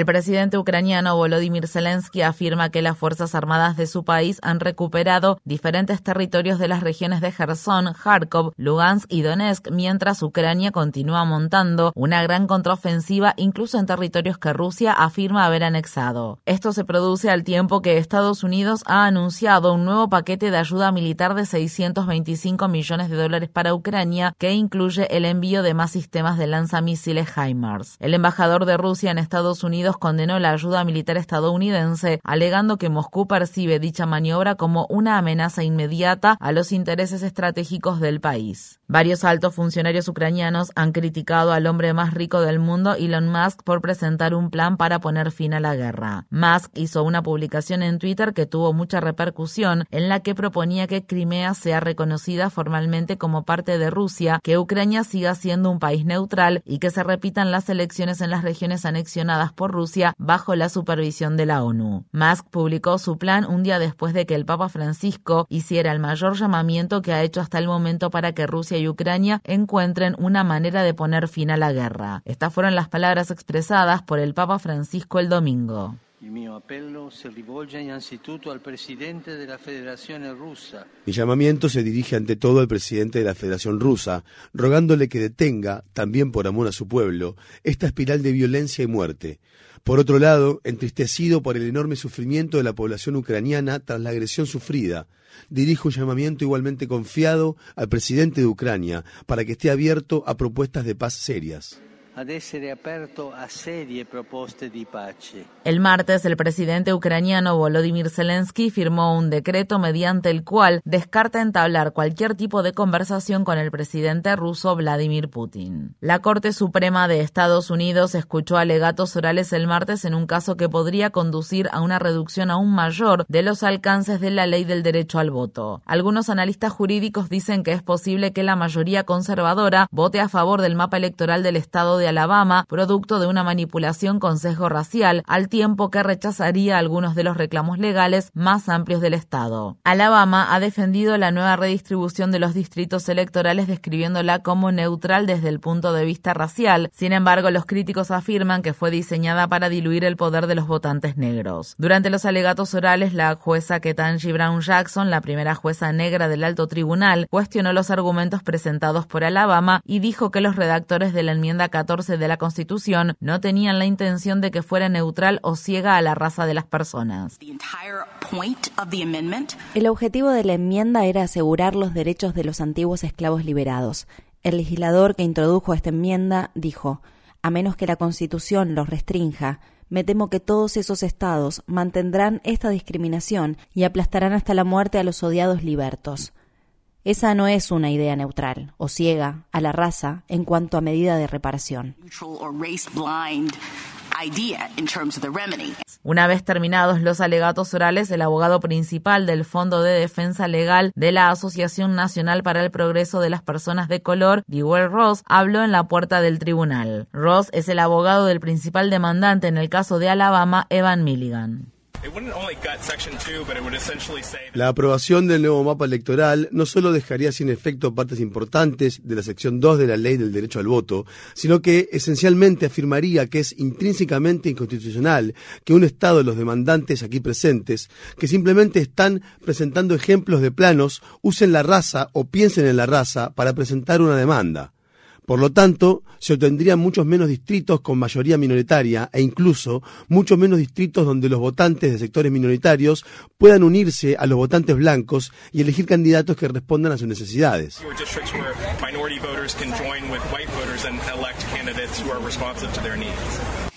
El presidente ucraniano Volodymyr Zelensky afirma que las Fuerzas Armadas de su país han recuperado diferentes territorios de las regiones de Gerson, Kharkov, Lugansk y Donetsk, mientras Ucrania continúa montando una gran contraofensiva incluso en territorios que Rusia afirma haber anexado. Esto se produce al tiempo que Estados Unidos ha anunciado un nuevo paquete de ayuda militar de 625 millones de dólares para Ucrania que incluye el envío de más sistemas de lanzamisiles HIMARS. El embajador de Rusia en Estados Unidos condenó la ayuda militar estadounidense, alegando que Moscú percibe dicha maniobra como una amenaza inmediata a los intereses estratégicos del país. Varios altos funcionarios ucranianos han criticado al hombre más rico del mundo, Elon Musk, por presentar un plan para poner fin a la guerra. Musk hizo una publicación en Twitter que tuvo mucha repercusión, en la que proponía que Crimea sea reconocida formalmente como parte de Rusia, que Ucrania siga siendo un país neutral y que se repitan las elecciones en las regiones anexionadas por Rusia bajo la supervisión de la ONU. Musk publicó su plan un día después de que el Papa Francisco hiciera el mayor llamamiento que ha hecho hasta el momento para que Rusia y Ucrania encuentren una manera de poner fin a la guerra. Estas fueron las palabras expresadas por el Papa Francisco el domingo. Mi llamamiento se dirige ante todo al presidente de la Federación Rusa, rogándole que detenga, también por amor a su pueblo, esta espiral de violencia y muerte. Por otro lado, entristecido por el enorme sufrimiento de la población ucraniana tras la agresión sufrida, dirijo un llamamiento igualmente confiado al presidente de Ucrania para que esté abierto a propuestas de paz serias. El martes, el presidente ucraniano Volodymyr Zelensky firmó un decreto mediante el cual descarta entablar cualquier tipo de conversación con el presidente ruso Vladimir Putin. La Corte Suprema de Estados Unidos escuchó alegatos orales el martes en un caso que podría conducir a una reducción aún mayor de los alcances de la ley del derecho al voto. Algunos analistas jurídicos dicen que es posible que la mayoría conservadora vote a favor del mapa electoral del estado de Alabama, producto de una manipulación con sesgo racial, al tiempo que rechazaría algunos de los reclamos legales más amplios del Estado. Alabama ha defendido la nueva redistribución de los distritos electorales describiéndola como neutral desde el punto de vista racial. Sin embargo, los críticos afirman que fue diseñada para diluir el poder de los votantes negros. Durante los alegatos orales, la jueza Ketanji Brown Jackson, la primera jueza negra del alto tribunal, cuestionó los argumentos presentados por Alabama y dijo que los redactores de la enmienda 14 de la Constitución no tenían la intención de que fuera neutral o ciega a la raza de las personas. El objetivo de la enmienda era asegurar los derechos de los antiguos esclavos liberados. El legislador que introdujo esta enmienda dijo, a menos que la Constitución los restrinja, me temo que todos esos estados mantendrán esta discriminación y aplastarán hasta la muerte a los odiados libertos. Esa no es una idea neutral o ciega a la raza en cuanto a medida de reparación. Una vez terminados los alegatos orales, el abogado principal del Fondo de Defensa Legal de la Asociación Nacional para el Progreso de las Personas de Color, Dewey Ross, habló en la puerta del tribunal. Ross es el abogado del principal demandante en el caso de Alabama, Evan Milligan. La aprobación del nuevo mapa electoral no solo dejaría sin efecto partes importantes de la sección 2 de la ley del derecho al voto, sino que esencialmente afirmaría que es intrínsecamente inconstitucional que un Estado, los demandantes aquí presentes, que simplemente están presentando ejemplos de planos, usen la raza o piensen en la raza para presentar una demanda. Por lo tanto, se obtendrían muchos menos distritos con mayoría minoritaria e incluso muchos menos distritos donde los votantes de sectores minoritarios puedan unirse a los votantes blancos y elegir candidatos que respondan a sus necesidades.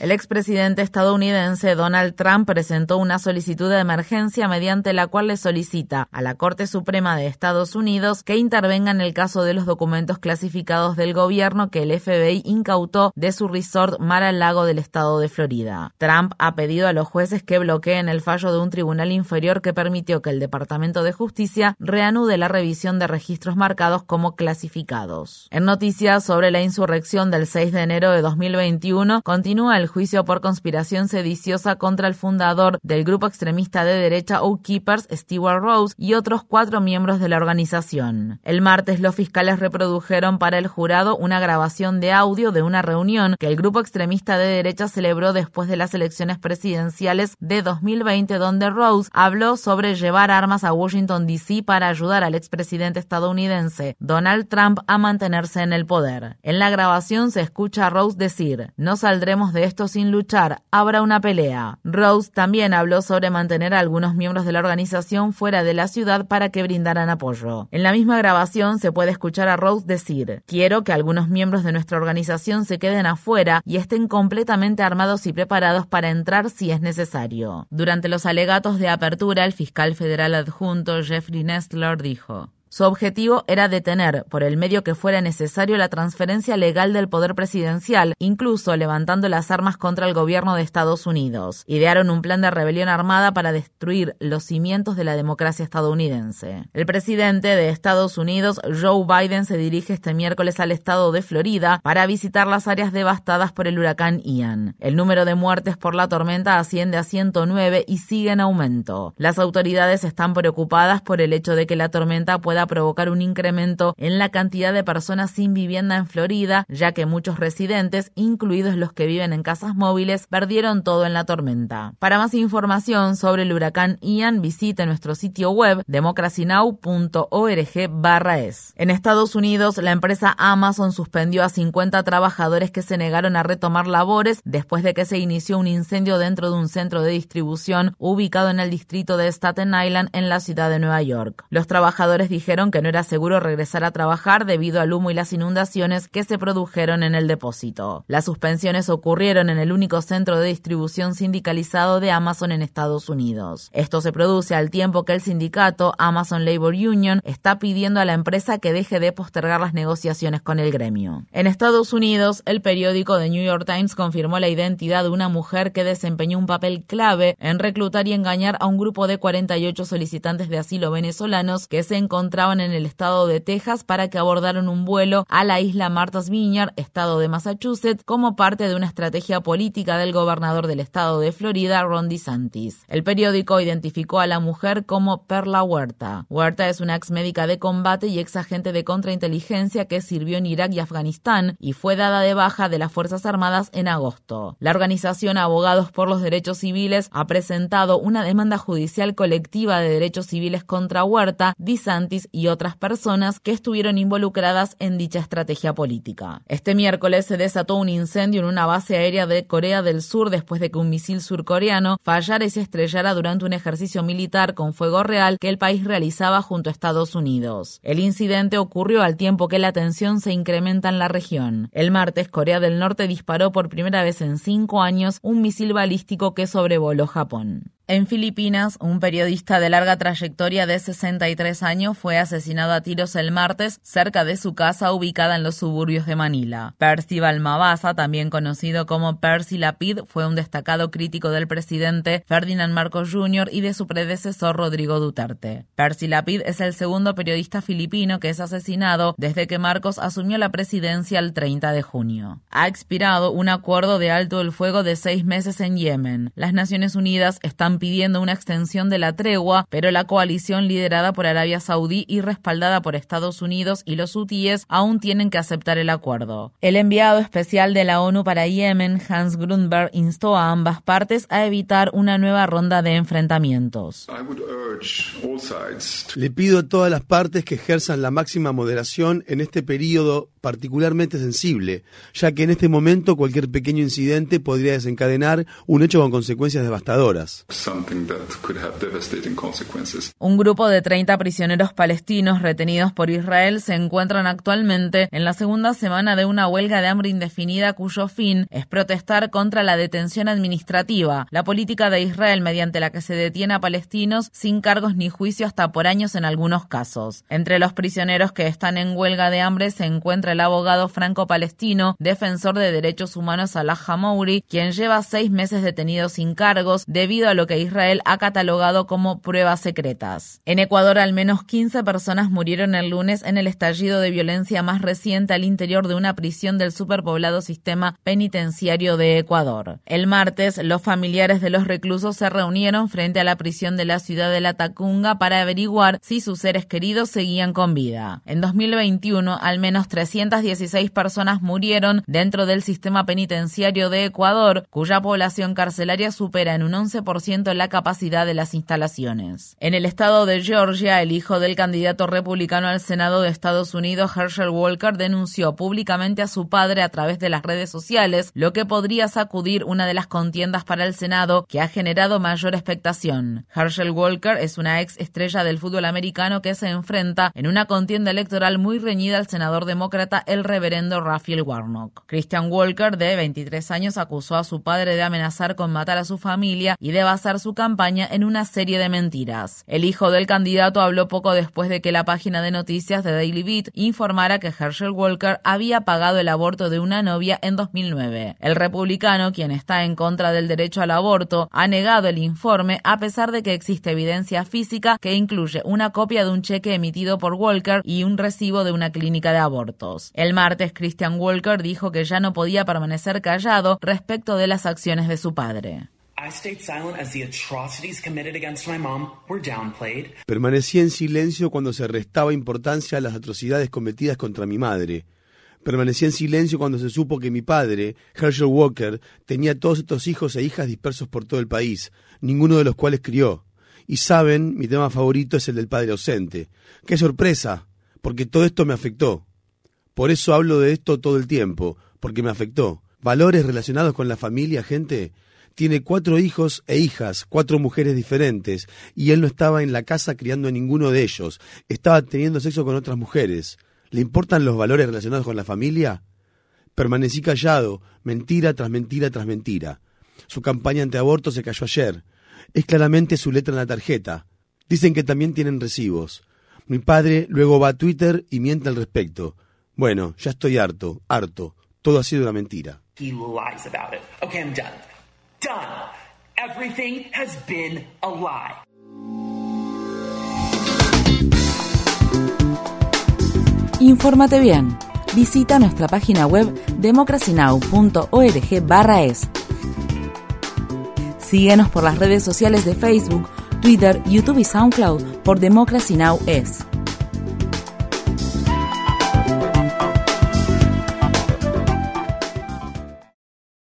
El expresidente estadounidense Donald Trump presentó una solicitud de emergencia mediante la cual le solicita a la Corte Suprema de Estados Unidos que intervenga en el caso de los documentos clasificados del gobierno que el FBI incautó de su resort Mar al Lago del estado de Florida. Trump ha pedido a los jueces que bloqueen el fallo de un tribunal inferior que permitió que el Departamento de Justicia reanude la revisión de registros marcados como clasificados. En noticias sobre la insurrección del 6 de enero de 2021, continúa el juicio por conspiración sediciosa contra el fundador del grupo extremista de derecha Oak Keepers, Stewart Rose, y otros cuatro miembros de la organización. El martes los fiscales reprodujeron para el jurado una grabación de audio de una reunión que el grupo extremista de derecha celebró después de las elecciones presidenciales de 2020 donde Rose habló sobre llevar armas a Washington DC para ayudar al expresidente estadounidense Donald Trump a mantenerse en el poder. En la grabación se escucha a Rose decir, no saldremos de esto sin luchar, habrá una pelea. Rose también habló sobre mantener a algunos miembros de la organización fuera de la ciudad para que brindaran apoyo. En la misma grabación se puede escuchar a Rose decir, quiero que algunos miembros de nuestra organización se queden afuera y estén completamente armados y preparados para entrar si es necesario. Durante los alegatos de apertura, el fiscal federal adjunto Jeffrey Nestler dijo, su objetivo era detener, por el medio que fuera necesario, la transferencia legal del poder presidencial, incluso levantando las armas contra el gobierno de Estados Unidos. Idearon un plan de rebelión armada para destruir los cimientos de la democracia estadounidense. El presidente de Estados Unidos, Joe Biden, se dirige este miércoles al estado de Florida para visitar las áreas devastadas por el huracán Ian. El número de muertes por la tormenta asciende a 109 y sigue en aumento. Las autoridades están preocupadas por el hecho de que la tormenta pueda provocar un incremento en la cantidad de personas sin vivienda en Florida, ya que muchos residentes, incluidos los que viven en casas móviles, perdieron todo en la tormenta. Para más información sobre el huracán Ian, visite nuestro sitio web democracynow.org/es. En Estados Unidos, la empresa Amazon suspendió a 50 trabajadores que se negaron a retomar labores después de que se inició un incendio dentro de un centro de distribución ubicado en el distrito de Staten Island en la ciudad de Nueva York. Los trabajadores dijeron que no era seguro regresar a trabajar debido al humo y las inundaciones que se produjeron en el depósito. Las suspensiones ocurrieron en el único centro de distribución sindicalizado de Amazon en Estados Unidos. Esto se produce al tiempo que el sindicato Amazon Labor Union está pidiendo a la empresa que deje de postergar las negociaciones con el gremio. En Estados Unidos, el periódico The New York Times confirmó la identidad de una mujer que desempeñó un papel clave en reclutar y engañar a un grupo de 48 solicitantes de asilo venezolanos que se encontraban en el estado de Texas para que abordaran un vuelo a la isla Martha's Vineyard, estado de Massachusetts, como parte de una estrategia política del gobernador del estado de Florida, Ron DeSantis. El periódico identificó a la mujer como Perla Huerta. Huerta es una ex médica de combate y ex agente de contrainteligencia que sirvió en Irak y Afganistán y fue dada de baja de las Fuerzas Armadas en agosto. La organización Abogados por los Derechos Civiles ha presentado una demanda judicial colectiva de derechos civiles contra Huerta, DeSantis y otras personas que estuvieron involucradas en dicha estrategia política. Este miércoles se desató un incendio en una base aérea de Corea del Sur después de que un misil surcoreano fallara y se estrellara durante un ejercicio militar con fuego real que el país realizaba junto a Estados Unidos. El incidente ocurrió al tiempo que la tensión se incrementa en la región. El martes, Corea del Norte disparó por primera vez en cinco años un misil balístico que sobrevoló Japón. En Filipinas, un periodista de larga trayectoria de 63 años fue asesinado a tiros el martes cerca de su casa ubicada en los suburbios de Manila. Percival Mabasa, también conocido como Percy Lapid, fue un destacado crítico del presidente Ferdinand Marcos Jr. y de su predecesor Rodrigo Duterte. Percy Lapid es el segundo periodista filipino que es asesinado desde que Marcos asumió la presidencia el 30 de junio. Ha expirado un acuerdo de alto el fuego de seis meses en Yemen. Las Naciones Unidas están pidiendo una extensión de la tregua, pero la coalición liderada por Arabia Saudí y respaldada por Estados Unidos y los hutíes aún tienen que aceptar el acuerdo. El enviado especial de la ONU para Yemen, Hans Grundberg, instó a ambas partes a evitar una nueva ronda de enfrentamientos. Le pido a todas las partes que ejerzan la máxima moderación en este periodo particularmente sensible, ya que en este momento cualquier pequeño incidente podría desencadenar un hecho con consecuencias devastadoras. Un grupo de 30 prisioneros palestinos retenidos por Israel se encuentran actualmente en la segunda semana de una huelga de hambre indefinida cuyo fin es protestar contra la detención administrativa, la política de Israel mediante la que se detiene a palestinos sin cargos ni juicio hasta por años en algunos casos. Entre los prisioneros que están en huelga de hambre se el abogado franco-palestino, defensor de derechos humanos Salah Hamouri, quien lleva seis meses detenido sin cargos debido a lo que Israel ha catalogado como pruebas secretas. En Ecuador, al menos 15 personas murieron el lunes en el estallido de violencia más reciente al interior de una prisión del superpoblado sistema penitenciario de Ecuador. El martes, los familiares de los reclusos se reunieron frente a la prisión de la ciudad de La Tacunga para averiguar si sus seres queridos seguían con vida. En 2021, al menos 316 personas murieron dentro del sistema penitenciario de Ecuador, cuya población carcelaria supera en un 11% la capacidad de las instalaciones. En el estado de Georgia, el hijo del candidato republicano al Senado de Estados Unidos, Herschel Walker, denunció públicamente a su padre a través de las redes sociales, lo que podría sacudir una de las contiendas para el Senado que ha generado mayor expectación. Herschel Walker es una ex estrella del fútbol americano que se enfrenta en una contienda electoral muy reñida al senador demócrata el reverendo Raphael Warnock. Christian Walker, de 23 años, acusó a su padre de amenazar con matar a su familia y de basar su campaña en una serie de mentiras. El hijo del candidato habló poco después de que la página de noticias de Daily Beat informara que Herschel Walker había pagado el aborto de una novia en 2009. El republicano, quien está en contra del derecho al aborto, ha negado el informe a pesar de que existe evidencia física que incluye una copia de un cheque emitido por Walker y un recibo de una clínica de abortos. El martes, Christian Walker dijo que ya no podía permanecer callado respecto de las acciones de su padre. Permanecí en silencio cuando se restaba importancia a las atrocidades cometidas contra mi madre. Permanecí en silencio cuando se supo que mi padre, Herschel Walker, tenía todos estos hijos e hijas dispersos por todo el país, ninguno de los cuales crió. Y saben, mi tema favorito es el del padre ausente. ¡Qué sorpresa! Porque todo esto me afectó. Por eso hablo de esto todo el tiempo, porque me afectó. Valores relacionados con la familia, gente. Tiene cuatro hijos e hijas, cuatro mujeres diferentes, y él no estaba en la casa criando a ninguno de ellos, estaba teniendo sexo con otras mujeres. ¿Le importan los valores relacionados con la familia? Permanecí callado, mentira tras mentira tras mentira. Su campaña antiaborto se cayó ayer. Es claramente su letra en la tarjeta. Dicen que también tienen recibos. Mi padre luego va a Twitter y miente al respecto. Bueno, ya estoy harto, harto. Todo ha sido una mentira. Infórmate bien. Visita nuestra página web democracynow.org/es. Síguenos por las redes sociales de Facebook, Twitter, YouTube y SoundCloud por Democracy Now! es.